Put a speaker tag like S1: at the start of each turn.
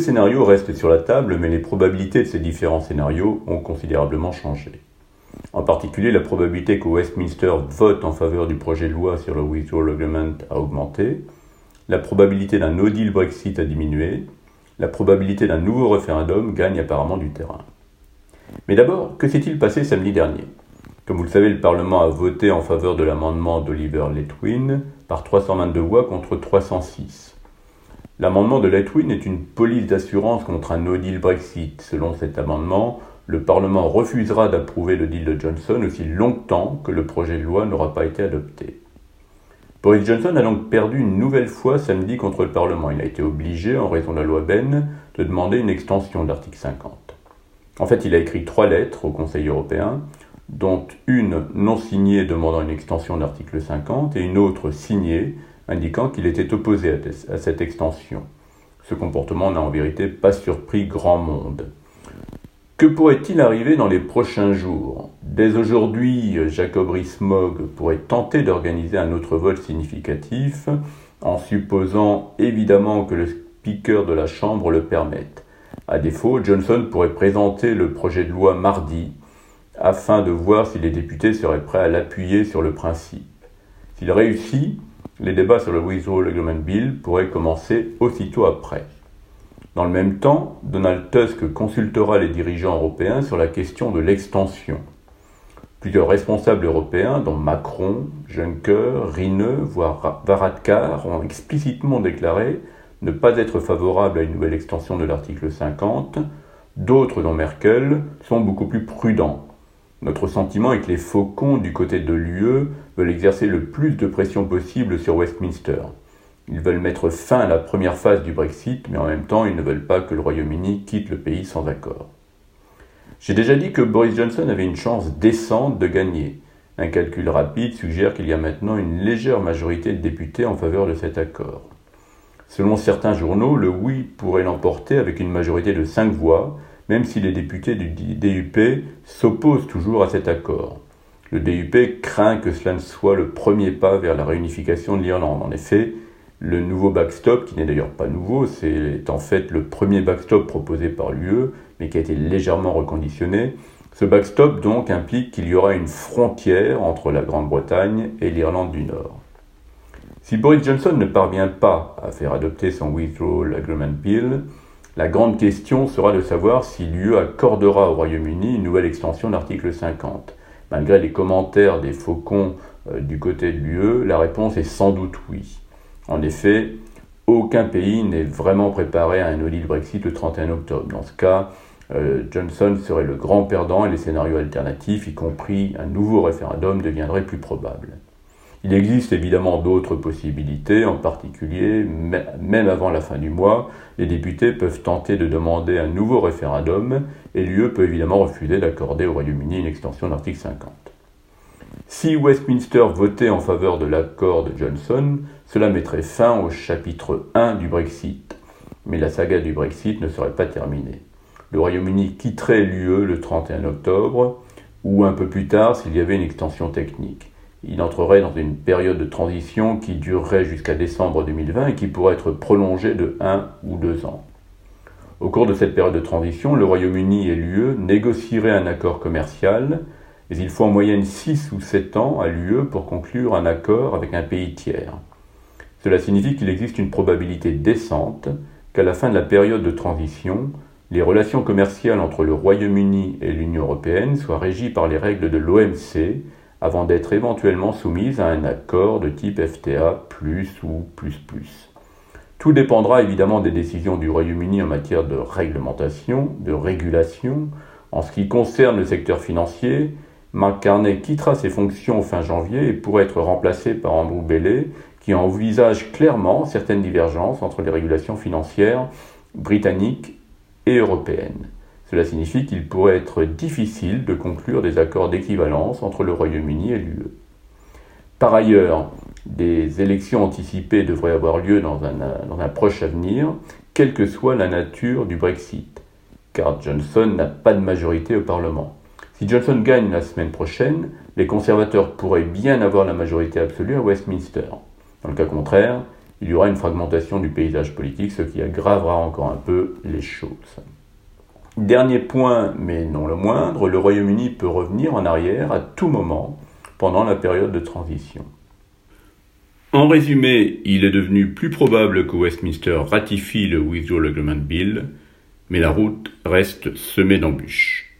S1: scénarios restent sur la table, mais les probabilités de ces différents scénarios ont considérablement changé. En particulier, la probabilité que Westminster vote en faveur du projet de loi sur le Withdrawal Agreement a augmenté, la probabilité d'un no deal Brexit a diminué, la probabilité d'un nouveau référendum gagne apparemment du terrain. Mais d'abord, que s'est-il passé samedi dernier? Comme vous le savez, le Parlement a voté en faveur de l'amendement d'Oliver Letwin par 322 voix contre 306. L'amendement de Letwin est une police d'assurance contre un no deal Brexit. Selon cet amendement, le Parlement refusera d'approuver le deal de Johnson aussi longtemps que le projet de loi n'aura pas été adopté. Boris Johnson a donc perdu une nouvelle fois samedi contre le Parlement. Il a été obligé, en raison de la loi Ben, de demander une extension de l'article 50. En fait, il a écrit trois lettres au Conseil européen, dont une non signée demandant une extension de l'article 50 et une autre signée indiquant qu'il était opposé à cette extension. Ce comportement n'a en vérité pas surpris grand monde. Que pourrait-il arriver dans les prochains jours? Dès aujourd'hui, Jacob Rees-Mogg pourrait tenter d'organiser un autre vote significatif, en supposant évidemment que le speaker de la Chambre le permette. À défaut, Johnson pourrait présenter le projet de loi mardi, afin de voir si les députés seraient prêts à l'appuyer sur le principe. S'il réussit, les débats sur le Withdrawal Agreement Bill pourraient commencer aussitôt après. Dans le même temps, Donald Tusk consultera les dirigeants européens sur la question de l'extension. Plusieurs responsables européens, dont Macron, Juncker, Rine, voire Varadkar, ont explicitement déclaré ne pas être favorables à une nouvelle extension de l'article 50. D'autres, dont Merkel, sont beaucoup plus prudents. Notre sentiment est que les faucons du côté de l'UE veulent exercer le plus de pression possible sur Westminster. Ils veulent mettre fin à la première phase du Brexit, mais en même temps, ils ne veulent pas que le Royaume-Uni quitte le pays sans accord. J'ai déjà dit que Boris Johnson avait une chance décente de gagner. Un calcul rapide suggère qu'il y a maintenant une légère majorité de députés en faveur de cet accord. Selon certains journaux, le oui pourrait l'emporter avec une majorité de 5 voix, même si les députés du DUP s'opposent toujours à cet accord. Le DUP craint que cela ne soit le premier pas vers la réunification de l'Irlande. En effet, le nouveau backstop, qui n'est d'ailleurs pas nouveau, c'est en fait le premier backstop proposé par l'UE, mais qui a été légèrement reconditionné. Ce backstop donc implique qu'il y aura une frontière entre la Grande-Bretagne et l'Irlande du Nord. Si Boris Johnson ne parvient pas à faire adopter son Withdrawal Agreement Bill, la grande question sera de savoir si l'UE accordera au Royaume-Uni une nouvelle extension de l'article 50. Malgré les commentaires des faucons euh, du côté de l'UE, la réponse est sans doute oui. En effet, aucun pays n'est vraiment préparé à un no Brexit le 31 octobre. Dans ce cas, euh, Johnson serait le grand perdant et les scénarios alternatifs, y compris un nouveau référendum, deviendraient plus probables. Il existe évidemment d'autres possibilités, en particulier, même avant la fin du mois, les députés peuvent tenter de demander un nouveau référendum et l'UE peut évidemment refuser d'accorder au Royaume-Uni une extension de l'article 50. Si Westminster votait en faveur de l'accord de Johnson, cela mettrait fin au chapitre 1 du Brexit. Mais la saga du Brexit ne serait pas terminée. Le Royaume-Uni quitterait l'UE le 31 octobre, ou un peu plus tard s'il y avait une extension technique. Il entrerait dans une période de transition qui durerait jusqu'à décembre 2020 et qui pourrait être prolongée de 1 ou 2 ans. Au cours de cette période de transition, le Royaume-Uni et l'UE négocieraient un accord commercial mais il faut en moyenne 6 ou 7 ans à l'UE pour conclure un accord avec un pays tiers. Cela signifie qu'il existe une probabilité décente qu'à la fin de la période de transition, les relations commerciales entre le Royaume-Uni et l'Union européenne soient régies par les règles de l'OMC avant d'être éventuellement soumises à un accord de type FTA ou. Tout dépendra évidemment des décisions du Royaume-Uni en matière de réglementation, de régulation. En ce qui concerne le secteur financier, Mark Carney quittera ses fonctions fin janvier et pourrait être remplacé par Andrew Bailey, qui envisage clairement certaines divergences entre les régulations financières britanniques et européennes. Cela signifie qu'il pourrait être difficile de conclure des accords d'équivalence entre le Royaume-Uni et l'UE. Par ailleurs, des élections anticipées devraient avoir lieu dans un, proche avenir, quelle que soit la nature du Brexit, car Johnson n'a pas de majorité au Parlement. Si Johnson gagne la semaine prochaine, les conservateurs pourraient bien avoir la majorité absolue à Westminster. Dans le cas contraire, il y aura une fragmentation du paysage politique, ce qui aggravera encore un peu les choses. Dernier point, mais non le moindre, le Royaume-Uni peut revenir en arrière à tout moment pendant la période de transition. En résumé, il est devenu plus probable que Westminster ratifie le Withdrawal Agreement Bill, mais la route reste semée d'embûches.